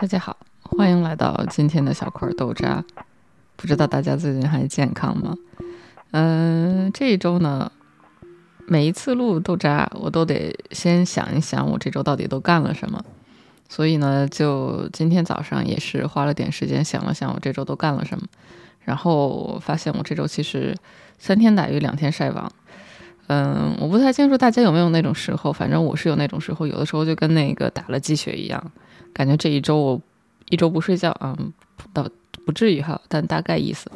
大家好，欢迎来到今天的小块豆渣。不知道大家最近还健康吗？嗯，这一周呢，每一次录豆渣，我都得先想一想我这周到底都干了什么。所以呢，就今天早上也是花了点时间想了想我这周都干了什么，然后发现我这周其实三天打鱼两天晒网。嗯，我不太清楚大家有没有那种时候，反正我是有那种时候，有的时候就跟那个打了鸡血一样，感觉这一周我一周不睡觉嗯，倒不至于哈，但大概意思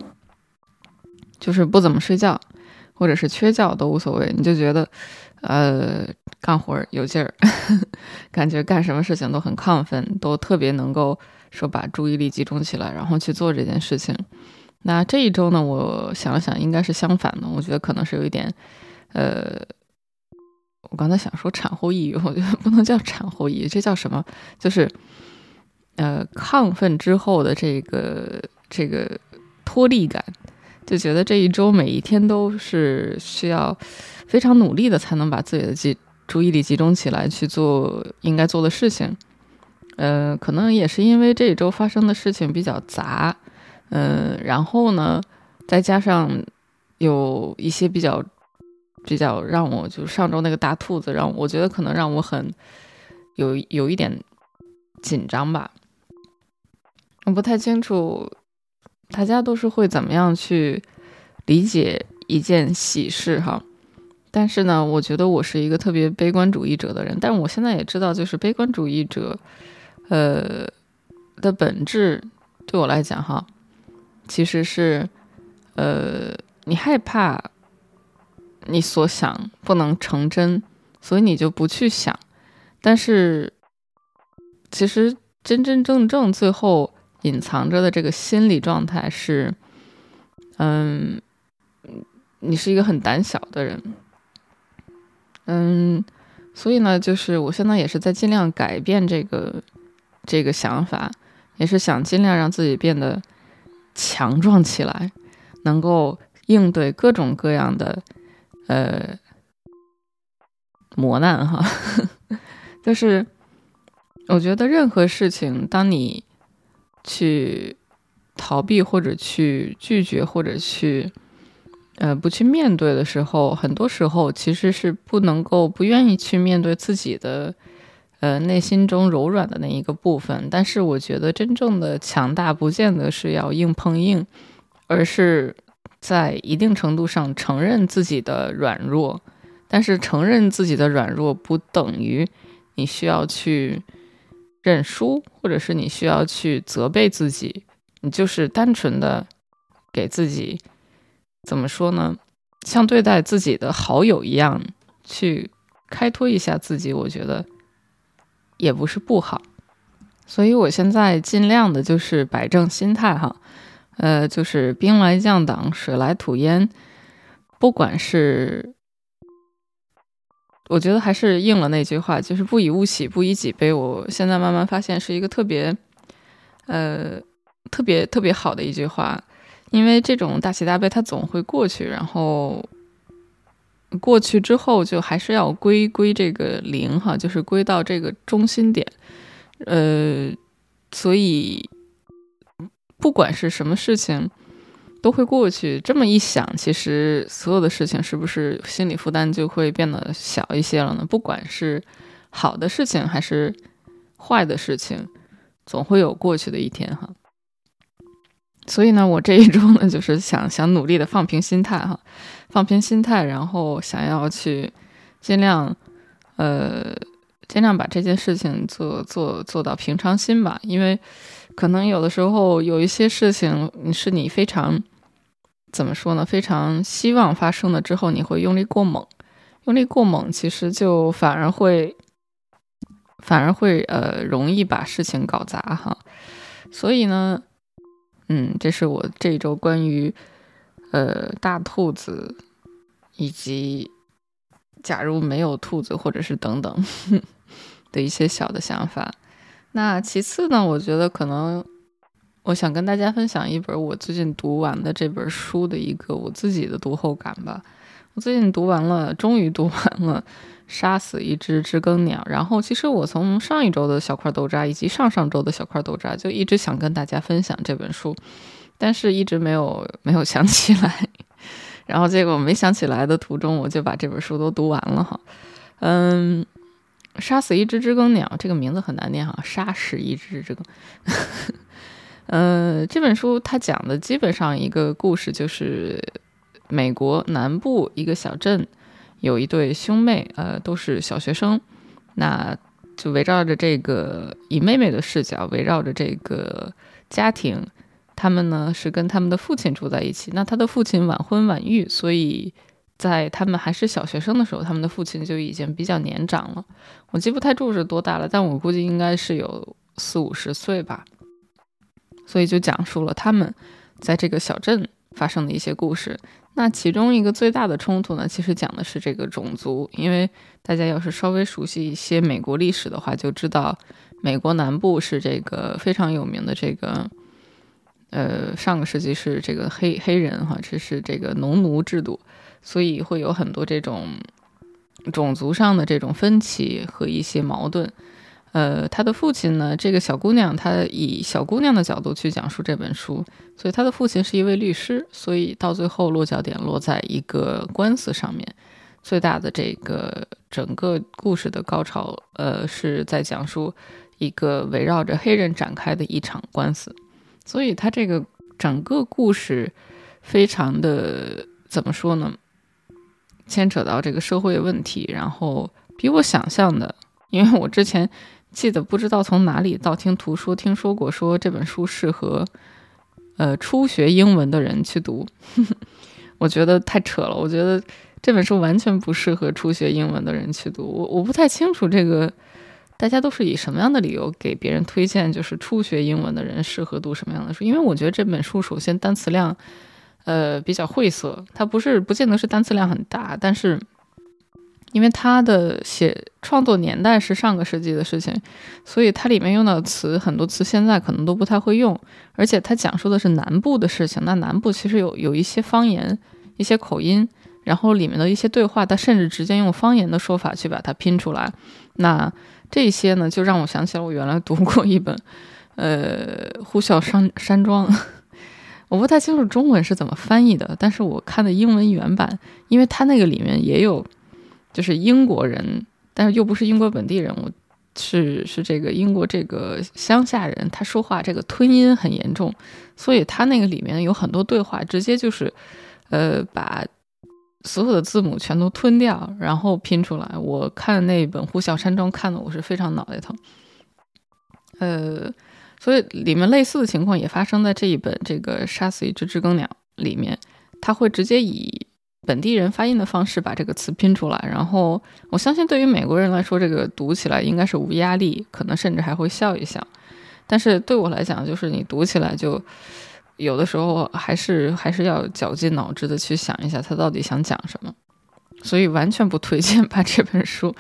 就是不怎么睡觉，或者是缺觉都无所谓，你就觉得呃干活有劲儿，感觉干什么事情都很亢奋，都特别能够说把注意力集中起来，然后去做这件事情。那这一周呢，我想了想，应该是相反的，我觉得可能是有一点。呃，我刚才想说产后抑郁，我觉得不能叫产后抑郁，这叫什么？就是呃，亢奋之后的这个这个脱力感，就觉得这一周每一天都是需要非常努力的，才能把自己的集注意力集中起来去做应该做的事情。呃，可能也是因为这一周发生的事情比较杂，嗯，然后呢，再加上有一些比较。比较让我就上周那个大兔子，让我觉得可能让我很有有一点紧张吧。我不太清楚大家都是会怎么样去理解一件喜事哈。但是呢，我觉得我是一个特别悲观主义者的人。但我现在也知道，就是悲观主义者，呃的本质对我来讲哈，其实是呃你害怕。你所想不能成真，所以你就不去想。但是，其实真真正正最后隐藏着的这个心理状态是，嗯，你是一个很胆小的人。嗯，所以呢，就是我现在也是在尽量改变这个这个想法，也是想尽量让自己变得强壮起来，能够应对各种各样的。呃，磨难哈，就是我觉得任何事情，当你去逃避或者去拒绝或者去呃不去面对的时候，很多时候其实是不能够不愿意去面对自己的呃内心中柔软的那一个部分。但是我觉得真正的强大，不见得是要硬碰硬，而是。在一定程度上承认自己的软弱，但是承认自己的软弱不等于你需要去认输，或者是你需要去责备自己。你就是单纯的给自己怎么说呢？像对待自己的好友一样去开脱一下自己，我觉得也不是不好。所以我现在尽量的就是摆正心态哈。呃，就是兵来将挡，水来土掩。不管是，我觉得还是应了那句话，就是不以物喜，不以己悲。我现在慢慢发现是一个特别，呃，特别特别好的一句话，因为这种大喜大悲它总会过去，然后过去之后就还是要归归这个零哈，就是归到这个中心点。呃，所以。不管是什么事情，都会过去。这么一想，其实所有的事情是不是心理负担就会变得小一些了呢？不管是好的事情还是坏的事情，总会有过去的一天哈。所以呢，我这一周呢，就是想想努力的放平心态哈，放平心态，然后想要去尽量呃尽量把这件事情做做做到平常心吧，因为。可能有的时候有一些事情，是你非常怎么说呢？非常希望发生的之后，你会用力过猛，用力过猛，其实就反而会反而会呃容易把事情搞砸哈。所以呢，嗯，这是我这一周关于呃大兔子以及假如没有兔子或者是等等 的一些小的想法。那其次呢，我觉得可能我想跟大家分享一本我最近读完的这本书的一个我自己的读后感吧。我最近读完了，终于读完了《杀死一只知更鸟》。然后，其实我从上一周的小块豆渣以及上上周的小块豆渣就一直想跟大家分享这本书，但是一直没有没有想起来。然后结果没想起来的途中，我就把这本书都读完了哈。嗯，《杀死一只知更鸟》这个名字很难念哈，《杀死一只知更》。呃，这本书它讲的基本上一个故事就是。美国南部一个小镇，有一对兄妹，呃，都是小学生，那就围绕着这个以妹妹的视角，围绕着这个家庭，他们呢是跟他们的父亲住在一起。那他的父亲晚婚晚育，所以在他们还是小学生的时候，他们的父亲就已经比较年长了。我记不太住是多大了，但我估计应该是有四五十岁吧。所以就讲述了他们在这个小镇发生的一些故事。那其中一个最大的冲突呢，其实讲的是这个种族，因为大家要是稍微熟悉一些美国历史的话，就知道美国南部是这个非常有名的这个，呃，上个世纪是这个黑黑人哈，这是这个农奴制度，所以会有很多这种种族上的这种分歧和一些矛盾。呃，他的父亲呢？这个小姑娘，她以小姑娘的角度去讲述这本书，所以她的父亲是一位律师，所以到最后落脚点落在一个官司上面。最大的这个整个故事的高潮，呃，是在讲述一个围绕着黑人展开的一场官司。所以他这个整个故事非常的怎么说呢？牵扯到这个社会问题，然后比我想象的，因为我之前。记得不知道从哪里道听途说听说过说这本书适合，呃初学英文的人去读，我觉得太扯了。我觉得这本书完全不适合初学英文的人去读。我我不太清楚这个大家都是以什么样的理由给别人推荐，就是初学英文的人适合读什么样的书？因为我觉得这本书首先单词量，呃比较晦涩，它不是不见得是单词量很大，但是。因为它的写创作年代是上个世纪的事情，所以它里面用到的词很多词现在可能都不太会用，而且它讲述的是南部的事情。那南部其实有有一些方言、一些口音，然后里面的一些对话，它甚至直接用方言的说法去把它拼出来。那这些呢，就让我想起了我原来读过一本，呃，《呼啸山山庄》，我不太清楚中文是怎么翻译的，但是我看的英文原版，因为它那个里面也有。就是英国人，但是又不是英国本地人，我是是这个英国这个乡下人，他说话这个吞音很严重，所以他那个里面有很多对话，直接就是，呃，把所有的字母全都吞掉，然后拼出来。我看那本《呼啸山庄》，看的我是非常脑袋疼。呃，所以里面类似的情况也发生在这一本这个《杀死一只知更鸟》里面，他会直接以。本地人发音的方式把这个词拼出来，然后我相信对于美国人来说，这个读起来应该是无压力，可能甚至还会笑一笑。但是对我来讲，就是你读起来就有的时候还是还是要绞尽脑汁的去想一下他到底想讲什么。所以完全不推荐把这本书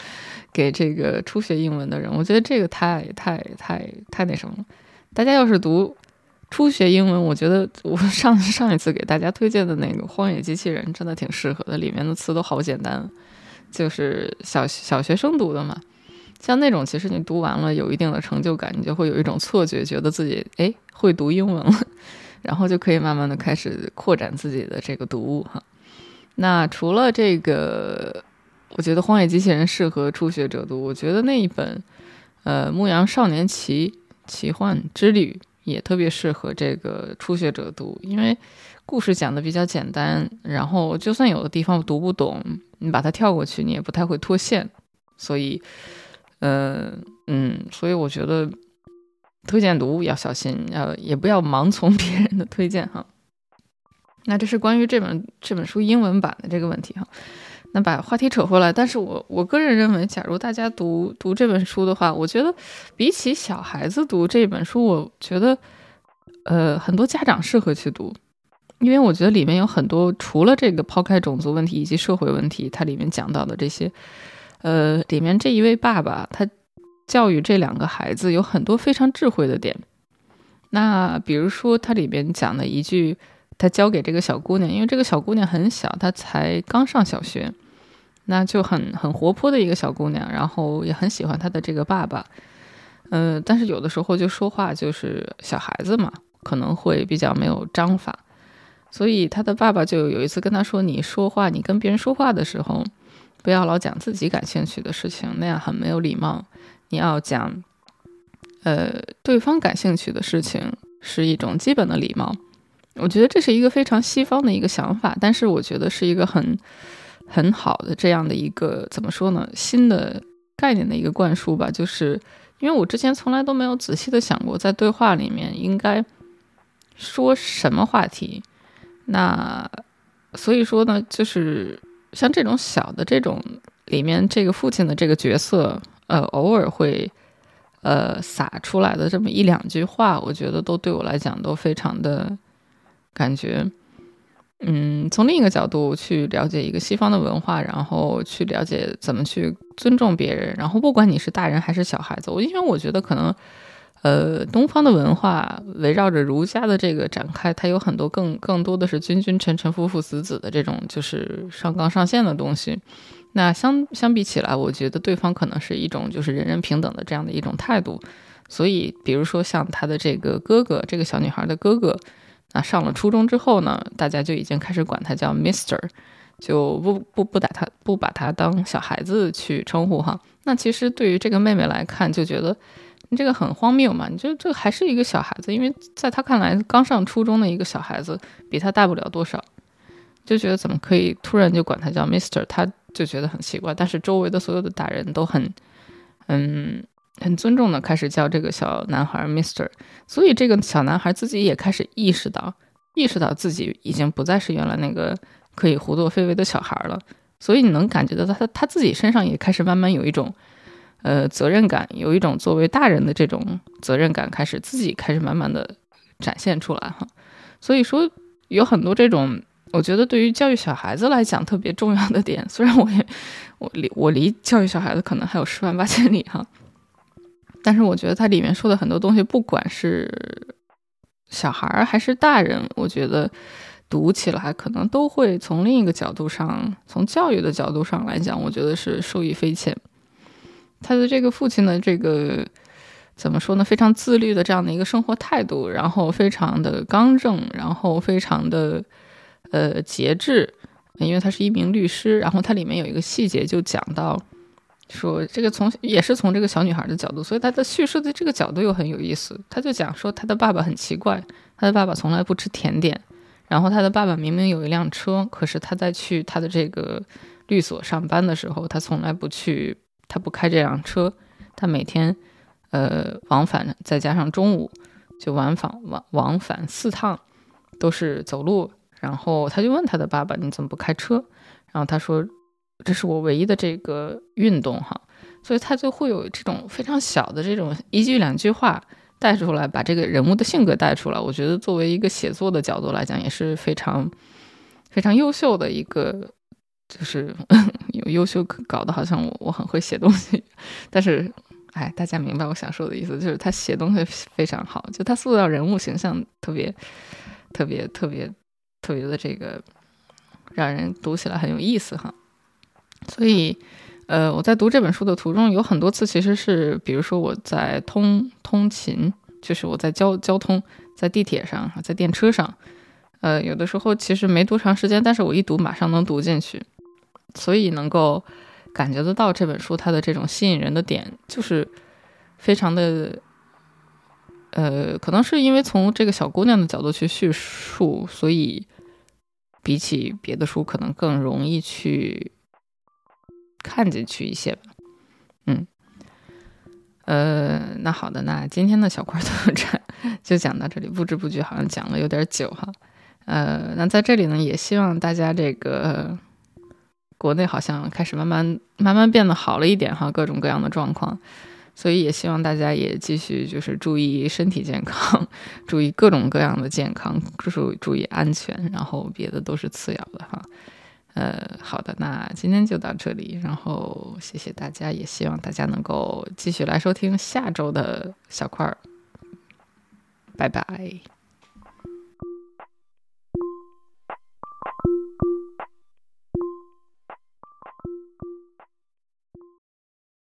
给这个初学英文的人，我觉得这个太太太太那什么了。大家要是读。初学英文，我觉得我 上上一次给大家推荐的那个《荒野机器人》真的挺适合的，里面的词都好简单，就是小小学生读的嘛。像那种，其实你读完了有一定的成就感，你就会有一种错觉，觉得自己哎会读英文了，然后就可以慢慢的开始扩展自己的这个读物哈。那除了这个，我觉得《荒野机器人》适合初学者读，我觉得那一本呃《牧羊少年奇奇幻之旅》。也特别适合这个初学者读，因为故事讲的比较简单，然后就算有的地方读不懂，你把它跳过去，你也不太会脱线。所以，呃，嗯，所以我觉得推荐读要小心，要也不要盲从别人的推荐哈。那这是关于这本这本书英文版的这个问题哈。那把话题扯回来，但是我我个人认为，假如大家读读这本书的话，我觉得比起小孩子读这本书，我觉得，呃，很多家长适合去读，因为我觉得里面有很多除了这个抛开种族问题以及社会问题，它里面讲到的这些，呃，里面这一位爸爸他教育这两个孩子有很多非常智慧的点。那比如说，它里面讲的一句他交给这个小姑娘，因为这个小姑娘很小，她才刚上小学，那就很很活泼的一个小姑娘，然后也很喜欢她的这个爸爸，嗯，但是有的时候就说话就是小孩子嘛，可能会比较没有章法，所以他的爸爸就有一次跟他说：“你说话，你跟别人说话的时候，不要老讲自己感兴趣的事情，那样很没有礼貌。你要讲，呃，对方感兴趣的事情是一种基本的礼貌。”我觉得这是一个非常西方的一个想法，但是我觉得是一个很很好的这样的一个怎么说呢？新的概念的一个灌输吧。就是因为我之前从来都没有仔细的想过，在对话里面应该说什么话题。那所以说呢，就是像这种小的这种里面，这个父亲的这个角色，呃，偶尔会呃撒出来的这么一两句话，我觉得都对我来讲都非常的。感觉，嗯，从另一个角度去了解一个西方的文化，然后去了解怎么去尊重别人，然后不管你是大人还是小孩子，我因为我觉得可能，呃，东方的文化围绕着儒家的这个展开，它有很多更更多的是君君臣臣父父子子的这种就是上纲上线的东西。那相相比起来，我觉得对方可能是一种就是人人平等的这样的一种态度。所以，比如说像他的这个哥哥，这个小女孩的哥哥。那上了初中之后呢，大家就已经开始管他叫 Mister，就不不不打他不把他当小孩子去称呼哈。那其实对于这个妹妹来看，就觉得你这个很荒谬嘛。你就这还是一个小孩子，因为在他看来，刚上初中的一个小孩子比他大不了多少，就觉得怎么可以突然就管他叫 Mister，他就觉得很奇怪。但是周围的所有的大人都很嗯。很尊重的开始叫这个小男孩 Mister，所以这个小男孩自己也开始意识到，意识到自己已经不再是原来那个可以胡作非为的小孩了。所以你能感觉到他他自己身上也开始慢慢有一种，呃，责任感，有一种作为大人的这种责任感，开始自己开始慢慢的展现出来哈。所以说有很多这种，我觉得对于教育小孩子来讲特别重要的点，虽然我也我离我离教育小孩子可能还有十万八千里哈。但是我觉得它里面说的很多东西，不管是小孩儿还是大人，我觉得读起来可能都会从另一个角度上，从教育的角度上来讲，我觉得是受益匪浅。他的这个父亲的这个怎么说呢？非常自律的这样的一个生活态度，然后非常的刚正，然后非常的呃节制，因为他是一名律师。然后它里面有一个细节就讲到。说这个从也是从这个小女孩的角度，所以她的叙述的这个角度又很有意思。她就讲说，她的爸爸很奇怪，她的爸爸从来不吃甜点，然后他的爸爸明明有一辆车，可是他在去他的这个律所上班的时候，他从来不去，他不开这辆车，他每天呃往返，再加上中午就往返往往返四趟，都是走路。然后他就问他的爸爸，你怎么不开车？然后他说。这是我唯一的这个运动哈，所以他就会有这种非常小的这种一句两句话带出来，把这个人物的性格带出来。我觉得作为一个写作的角度来讲，也是非常非常优秀的一个，就是 有优秀搞得好像我我很会写东西，但是哎，大家明白我想说的意思，就是他写东西非常好，就他塑造人物形象特别特别特别特别的这个让人读起来很有意思哈。所以，呃，我在读这本书的途中，有很多次其实是，比如说我在通通勤，就是我在交交通，在地铁上，在电车上，呃，有的时候其实没多长时间，但是我一读马上能读进去，所以能够感觉得到这本书它的这种吸引人的点，就是非常的，呃，可能是因为从这个小姑娘的角度去叙述，所以比起别的书，可能更容易去。看进去一些吧，嗯，呃，那好的，那今天的小块特展就讲到这里，不知不觉好像讲了有点久哈，呃，那在这里呢，也希望大家这个国内好像开始慢慢慢慢变得好了一点哈，各种各样的状况，所以也希望大家也继续就是注意身体健康，注意各种各样的健康，注注意安全，然后别的都是次要的哈。呃，好的，那今天就到这里，然后谢谢大家，也希望大家能够继续来收听下周的小块儿，拜拜。